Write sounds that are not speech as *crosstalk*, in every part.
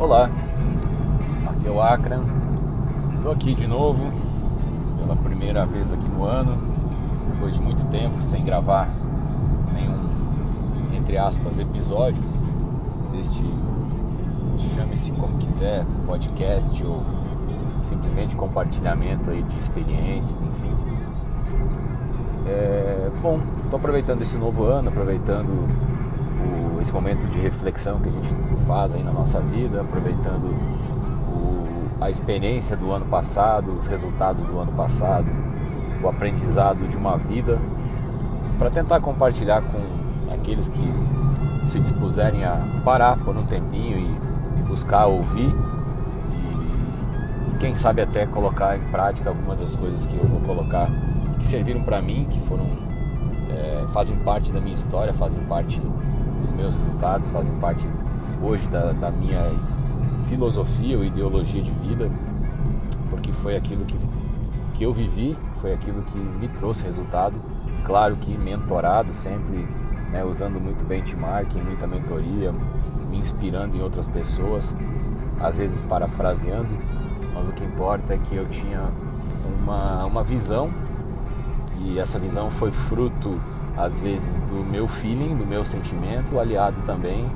Olá, aqui é o Acran. Estou aqui de novo pela primeira vez aqui no ano, depois de muito tempo sem gravar nenhum, entre aspas, episódio deste, chame-se como quiser, podcast ou simplesmente compartilhamento aí de experiências, enfim. É, bom, estou aproveitando esse novo ano, aproveitando esse momento de reflexão que a gente faz aí na nossa vida, aproveitando o, a experiência do ano passado, os resultados do ano passado, o aprendizado de uma vida, para tentar compartilhar com aqueles que se dispuserem a parar por um tempinho e, e buscar ouvir e, e quem sabe até colocar em prática algumas das coisas que eu vou colocar que serviram para mim, que foram é, fazem parte da minha história, fazem parte dos meus resultados, fazem parte hoje da, da minha filosofia ou ideologia de vida, porque foi aquilo que, que eu vivi, foi aquilo que me trouxe resultado. Claro que mentorado, sempre né, usando muito benchmarking, muita mentoria, me inspirando em outras pessoas, às vezes parafraseando, mas o que importa é que eu tinha uma, uma visão e essa visão foi fruto, às vezes, do meu feeling, do meu sentimento, aliado também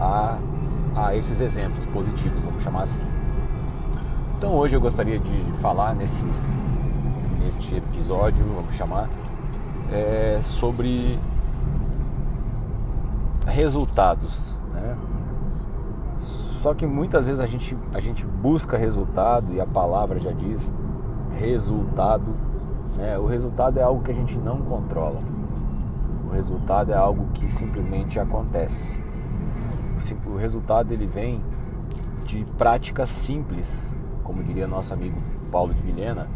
a, a esses exemplos positivos, vamos chamar assim. Então hoje eu gostaria de falar nesse, neste episódio, vamos chamar, é, sobre resultados. Né? Só que muitas vezes a gente, a gente busca resultado e a palavra já diz resultado né? O resultado é algo que a gente não controla. O resultado é algo que simplesmente acontece. O resultado ele vem de práticas simples, como diria nosso amigo Paulo de Vilhena,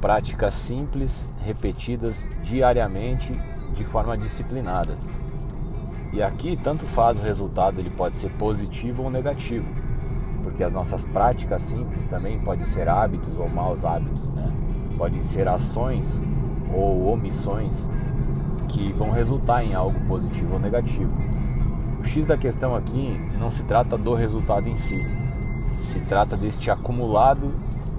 práticas simples, repetidas diariamente de forma disciplinada. E aqui tanto faz o resultado, ele pode ser positivo ou negativo, porque as nossas práticas simples também podem ser hábitos ou maus hábitos, né? Podem ser ações ou omissões que vão resultar em algo positivo ou negativo. O X da questão aqui não se trata do resultado em si, se trata deste acumulado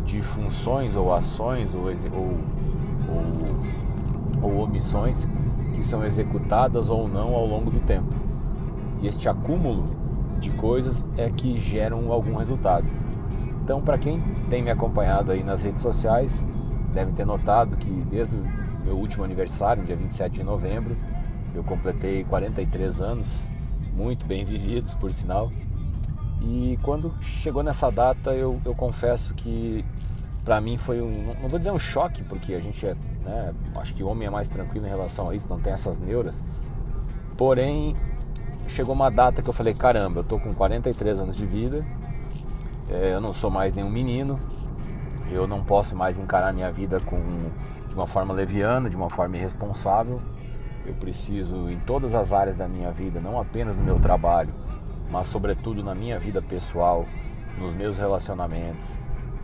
de funções ou ações ou, ou, ou, ou omissões que são executadas ou não ao longo do tempo. E este acúmulo de coisas é que geram algum resultado. Então, para quem tem me acompanhado aí nas redes sociais, devem ter notado que desde o meu último aniversário, dia 27 de novembro, eu completei 43 anos, muito bem vividos, por sinal. E quando chegou nessa data, eu, eu confesso que para mim foi um, não vou dizer um choque, porque a gente é, né, acho que homem é mais tranquilo em relação a isso, não tem essas neuras. Porém, chegou uma data que eu falei, caramba, eu tô com 43 anos de vida, é, eu não sou mais nenhum menino, eu não posso mais encarar minha vida com, de uma forma leviana, de uma forma irresponsável. Eu preciso, em todas as áreas da minha vida, não apenas no meu trabalho, mas sobretudo na minha vida pessoal, nos meus relacionamentos,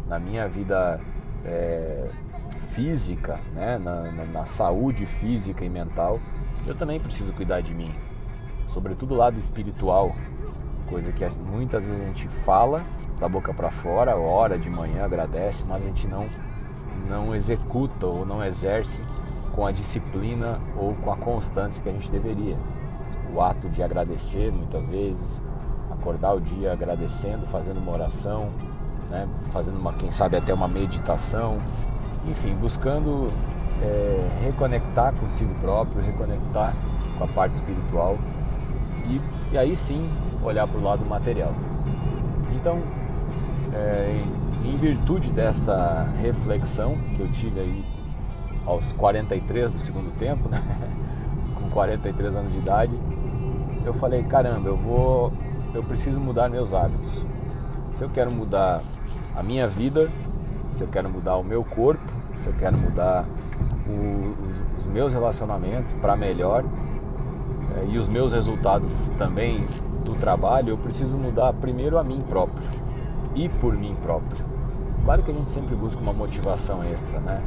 na minha vida é, física, né? Na, na, na saúde física e mental, eu também preciso cuidar de mim, sobretudo o lado espiritual, coisa que muitas vezes a gente fala da boca para fora, ora de manhã, agradece, mas a gente não não executa ou não exerce com a disciplina ou com a constância que a gente deveria. O ato de agradecer muitas vezes, acordar o dia agradecendo, fazendo uma oração, né? fazendo uma, quem sabe até uma meditação, enfim, buscando é, reconectar consigo próprio, reconectar com a parte espiritual e, e aí sim olhar para o lado material. Então, é, em virtude desta reflexão que eu tive aí aos 43 do segundo tempo, né? *laughs* com 43 anos de idade, eu falei, caramba, eu vou, eu preciso mudar meus hábitos. Se eu quero mudar a minha vida, se eu quero mudar o meu corpo, se eu quero mudar o, os, os, meus relacionamentos para melhor é, e os meus resultados também do trabalho, eu preciso mudar primeiro a mim próprio e por mim próprio. Claro que a gente sempre busca uma motivação extra, né?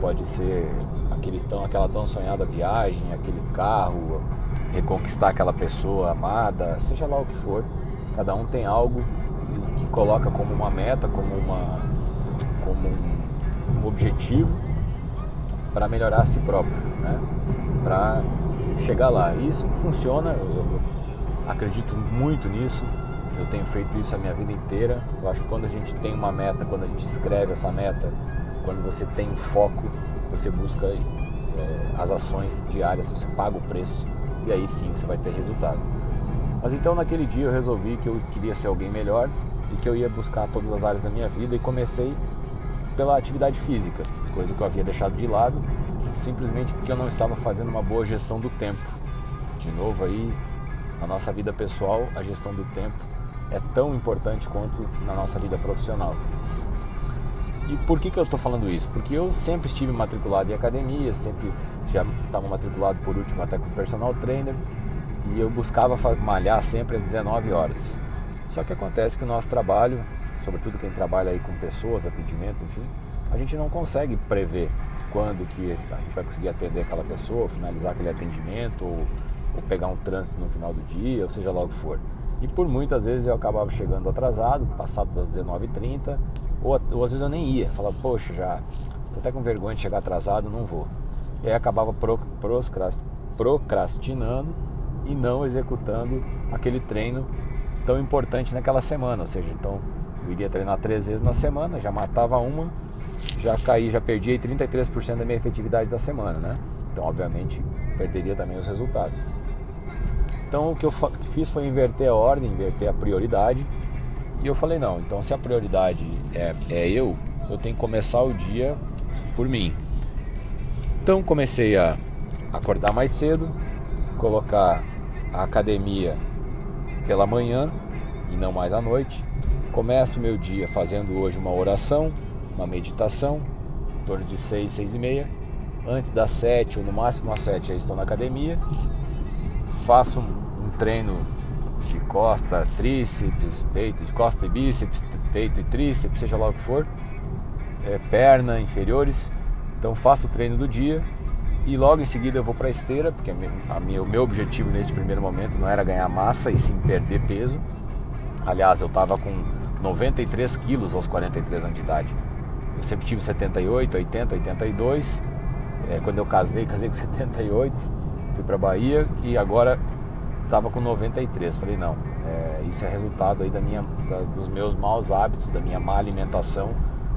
Pode ser aquele tão, aquela tão sonhada viagem, aquele carro, reconquistar aquela pessoa amada, seja lá o que for. Cada um tem algo que coloca como uma meta, como, uma, como um, um objetivo para melhorar a si próprio, né? para chegar lá. Isso funciona, eu, eu acredito muito nisso, eu tenho feito isso a minha vida inteira. Eu acho que quando a gente tem uma meta, quando a gente escreve essa meta, quando você tem foco, você busca é, as ações diárias, você paga o preço e aí sim você vai ter resultado. Mas então naquele dia eu resolvi que eu queria ser alguém melhor e que eu ia buscar todas as áreas da minha vida e comecei pela atividade física, coisa que eu havia deixado de lado simplesmente porque eu não estava fazendo uma boa gestão do tempo. De novo aí, na nossa vida pessoal, a gestão do tempo é tão importante quanto na nossa vida profissional. E por que, que eu estou falando isso? Porque eu sempre estive matriculado em academia, sempre já estava matriculado por último até com personal trainer e eu buscava malhar sempre às 19 horas. Só que acontece que o nosso trabalho, sobretudo quem trabalha aí com pessoas, atendimento, enfim, a gente não consegue prever quando que a gente vai conseguir atender aquela pessoa, finalizar aquele atendimento ou, ou pegar um trânsito no final do dia, ou seja lá o que for. E por muitas vezes eu acabava chegando atrasado, passado das 19h30, ou, ou às vezes eu nem ia. Falava, poxa, já tô até com vergonha de chegar atrasado, não vou. E aí acabava pro, procrastinando e não executando aquele treino tão importante naquela semana. Ou seja, então eu iria treinar três vezes na semana, já matava uma, já caí, já perdi aí 33% da minha efetividade da semana, né? Então, obviamente, perderia também os resultados. Então, o que eu fiz foi inverter a ordem, inverter a prioridade. E eu falei: não, então se a prioridade é, é eu, eu tenho que começar o dia por mim. Então, comecei a acordar mais cedo, colocar a academia pela manhã e não mais à noite. Começo o meu dia fazendo hoje uma oração, uma meditação, em torno de 6, 6 e meia. Antes das 7 ou no máximo às 7 eu estou na academia. Faço um, um treino de costa, tríceps, peito, de costa e bíceps, peito e tríceps, seja lá o que for, é, perna, inferiores. Então faço o treino do dia e logo em seguida eu vou para a esteira, porque a minha, o meu objetivo neste primeiro momento não era ganhar massa e sim perder peso. Aliás, eu estava com 93 quilos aos 43 anos de idade. Eu sempre tive 78, 80, 82. É, quando eu casei, casei com 78, fui para Bahia e agora estava com 93. Falei, não, é, isso é resultado aí da minha, da, dos meus maus hábitos, da minha má alimentação,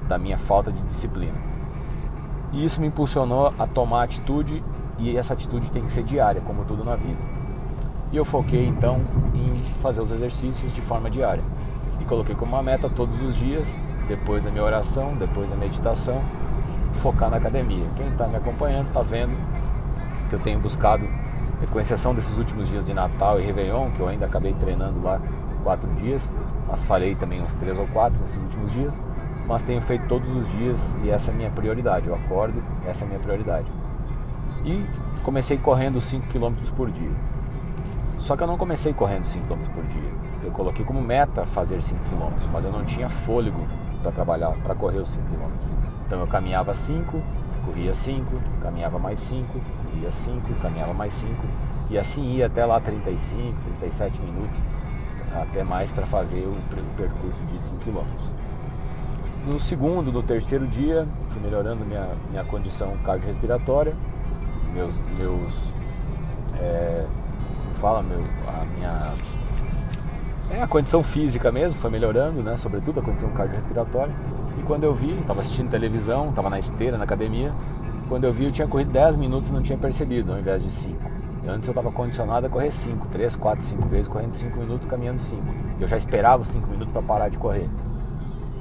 da minha falta de disciplina. E isso me impulsionou a tomar atitude e essa atitude tem que ser diária, como tudo na vida. E eu foquei então em fazer os exercícios de forma diária. E coloquei como uma meta todos os dias depois da minha oração, depois da meditação, focar na academia. Quem está me acompanhando está vendo que eu tenho buscado, com exceção desses últimos dias de Natal e Réveillon, que eu ainda acabei treinando lá quatro dias, mas falei também uns três ou quatro nesses últimos dias, mas tenho feito todos os dias e essa é a minha prioridade. Eu acordo, essa é a minha prioridade. E comecei correndo 5 km por dia. Só que eu não comecei correndo 5 km por dia. Eu coloquei como meta fazer 5 km, mas eu não tinha fôlego para trabalhar, para correr os 5 km. Então eu caminhava 5, corria 5, caminhava mais 5, corria 5, caminhava mais 5 e assim ia até lá 35, 37 minutos, até mais para fazer o percurso de 5 km. No segundo, no terceiro dia, fui melhorando minha, minha condição cardiorrespiratória, meus, meus é, fala, meu, a minha é, a condição física mesmo foi melhorando, né? Sobretudo a condição cardiorrespiratória. E quando eu vi, estava assistindo televisão, estava na esteira, na academia. Quando eu vi, eu tinha corrido 10 minutos e não tinha percebido, ao invés de 5. Antes eu estava condicionado a correr 5, 3, 4, 5 vezes, correndo 5 minutos, caminhando 5. Eu já esperava os 5 minutos para parar de correr.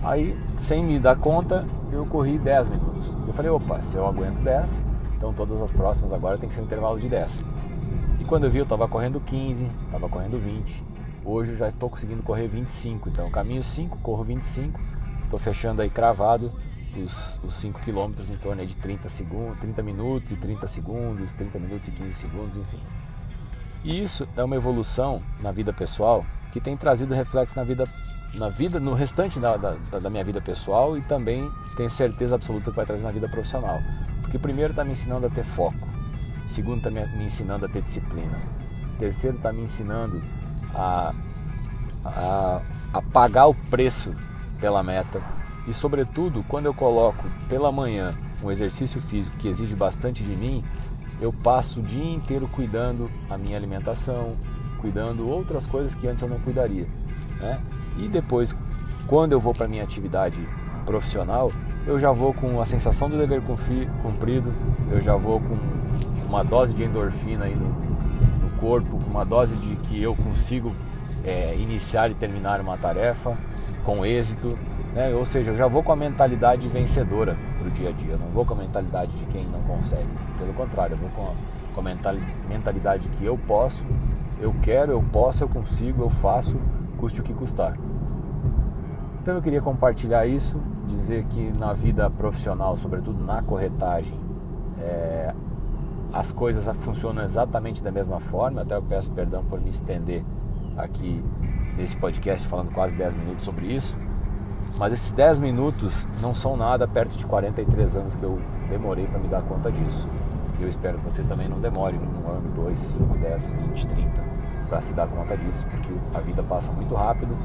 Aí, sem me dar conta, eu corri 10 minutos. Eu falei, opa, se eu aguento 10, então todas as próximas agora tem que ser um intervalo de 10. E quando eu vi, eu estava correndo 15, estava correndo 20. Hoje eu já estou conseguindo correr 25, então caminho 5, corro 25, estou fechando aí cravado os, os 5 km em torno de 30 segundos, 30 minutos e 30 segundos, 30 minutos e 15 segundos, enfim. E isso é uma evolução na vida pessoal que tem trazido reflexo na vida, na vida, no restante da, da, da minha vida pessoal e também tenho certeza absoluta que vai trazer na vida profissional. Porque primeiro está me ensinando a ter foco, segundo está me ensinando a ter disciplina, terceiro está me ensinando a a, a pagar o preço pela meta e, sobretudo, quando eu coloco pela manhã um exercício físico que exige bastante de mim, eu passo o dia inteiro cuidando a minha alimentação, cuidando outras coisas que antes eu não cuidaria. Né? E depois, quando eu vou para minha atividade profissional, eu já vou com a sensação do dever cumprido, eu já vou com uma dose de endorfina aí no, corpo, uma dose de que eu consigo é, iniciar e terminar uma tarefa com êxito, né? ou seja, eu já vou com a mentalidade vencedora para dia a dia, eu não vou com a mentalidade de quem não consegue, pelo contrário, eu vou com a, com a mentalidade que eu posso, eu quero, eu posso, eu consigo, eu faço, custe o que custar. Então eu queria compartilhar isso, dizer que na vida profissional, sobretudo na corretagem, é, as coisas funcionam exatamente da mesma forma. Até eu peço perdão por me estender aqui nesse podcast falando quase 10 minutos sobre isso. Mas esses 10 minutos não são nada perto de 43 anos que eu demorei para me dar conta disso. E eu espero que você também não demore um ano, dois, cinco, dez, vinte, trinta para se dar conta disso, porque a vida passa muito rápido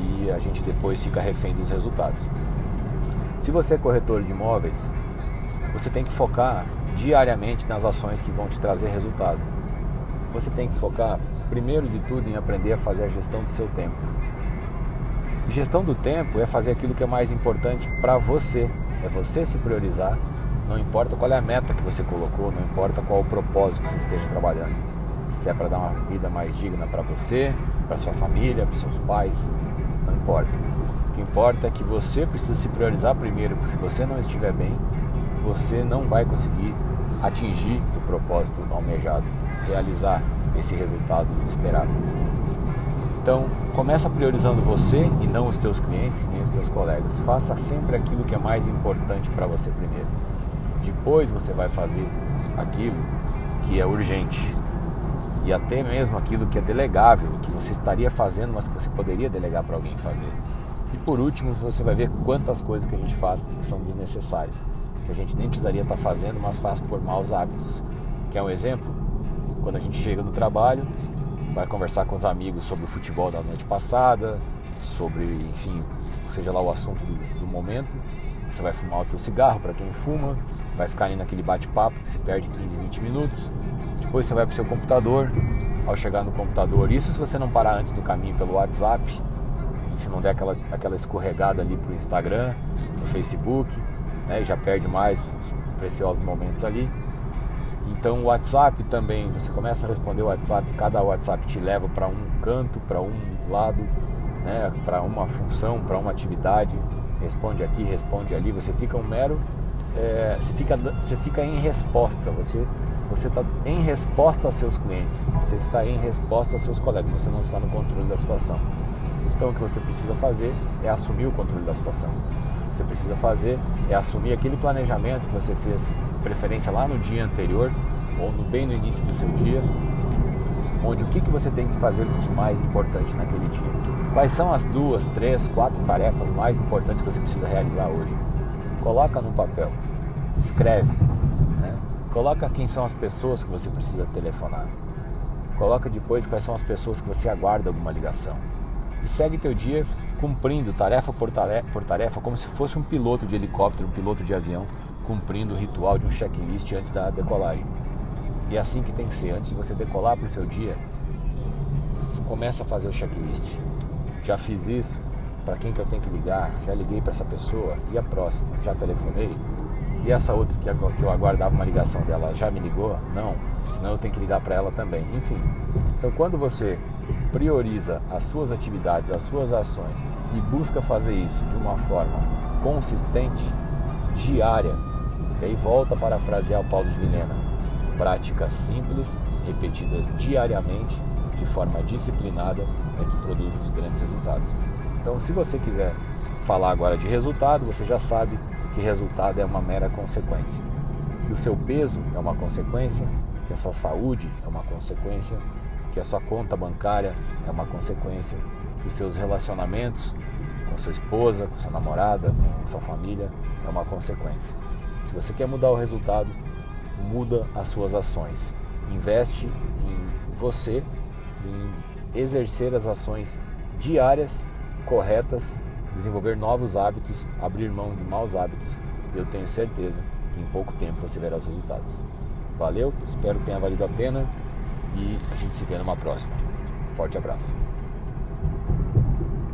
e a gente depois fica refém dos resultados. Se você é corretor de imóveis, você tem que focar diariamente nas ações que vão te trazer resultado. Você tem que focar, primeiro de tudo, em aprender a fazer a gestão do seu tempo. E gestão do tempo é fazer aquilo que é mais importante para você, é você se priorizar, não importa qual é a meta que você colocou, não importa qual o propósito que você esteja trabalhando. Se é para dar uma vida mais digna para você, para sua família, para seus pais, não importa. O que importa é que você precisa se priorizar primeiro, porque se você não estiver bem, você não vai conseguir atingir o propósito almejado, realizar esse resultado esperado. Então, começa priorizando você e não os teus clientes nem os teus colegas. Faça sempre aquilo que é mais importante para você primeiro. Depois você vai fazer aquilo que é urgente e até mesmo aquilo que é delegável, que você estaria fazendo, mas que você poderia delegar para alguém fazer. E por último, você vai ver quantas coisas que a gente faz que são desnecessárias, que a gente nem precisaria estar tá fazendo, mas faz por maus hábitos. Quer um exemplo? Quando a gente chega no trabalho, vai conversar com os amigos sobre o futebol da noite passada, sobre, enfim, seja lá o assunto do, do momento. Você vai fumar o teu cigarro para quem fuma, vai ficar ali naquele bate-papo que se perde 15, 20 minutos. Depois você vai para o seu computador. Ao chegar no computador, isso se você não parar antes do caminho pelo WhatsApp, se não der aquela, aquela escorregada ali para o Instagram, no Facebook, né, já perde mais preciosos momentos ali. Então o WhatsApp também, você começa a responder o WhatsApp, cada WhatsApp te leva para um canto, para um lado, né, para uma função, para uma atividade, responde aqui, responde ali, você fica um mero, é, você, fica, você fica em resposta, você você está em resposta aos seus clientes, você está em resposta aos seus colegas, você não está no controle da situação. Então o que você precisa fazer é assumir o controle da situação. Você precisa fazer é assumir aquele planejamento que você fez, preferência lá no dia anterior ou no, bem no início do seu dia, onde o que, que você tem que fazer de mais importante naquele dia. Quais são as duas, três, quatro tarefas mais importantes que você precisa realizar hoje? Coloca no papel, escreve, né? coloca quem são as pessoas que você precisa telefonar. Coloca depois quais são as pessoas que você aguarda alguma ligação e segue teu dia cumprindo tarefa por tarefa, por tarefa, como se fosse um piloto de helicóptero, um piloto de avião, cumprindo o ritual de um checklist antes da decolagem. E é assim que tem que ser. Antes de você decolar para o seu dia, começa a fazer o checklist. Já fiz isso, para quem que eu tenho que ligar? Já liguei para essa pessoa? E a próxima? Já telefonei? E essa outra que eu aguardava uma ligação dela, já me ligou? Não, senão eu tenho que ligar para ela também. Enfim, então quando você prioriza as suas atividades, as suas ações e busca fazer isso de uma forma consistente, diária, e aí volta a parafrasear o Paulo de Vilhena, práticas simples, repetidas diariamente, de forma disciplinada, é que produz os grandes resultados. Então, se você quiser falar agora de resultado, você já sabe que resultado é uma mera consequência. Que o seu peso é uma consequência, que a sua saúde é uma consequência, que a sua conta bancária é uma consequência, os seus relacionamentos com sua esposa, com sua namorada, com sua família é uma consequência. Se você quer mudar o resultado, muda as suas ações. Investe em você, em exercer as ações diárias, corretas, desenvolver novos hábitos, abrir mão de maus hábitos, eu tenho certeza que em pouco tempo você verá os resultados. Valeu, espero que tenha valido a pena e a gente se vê numa próxima. Forte abraço.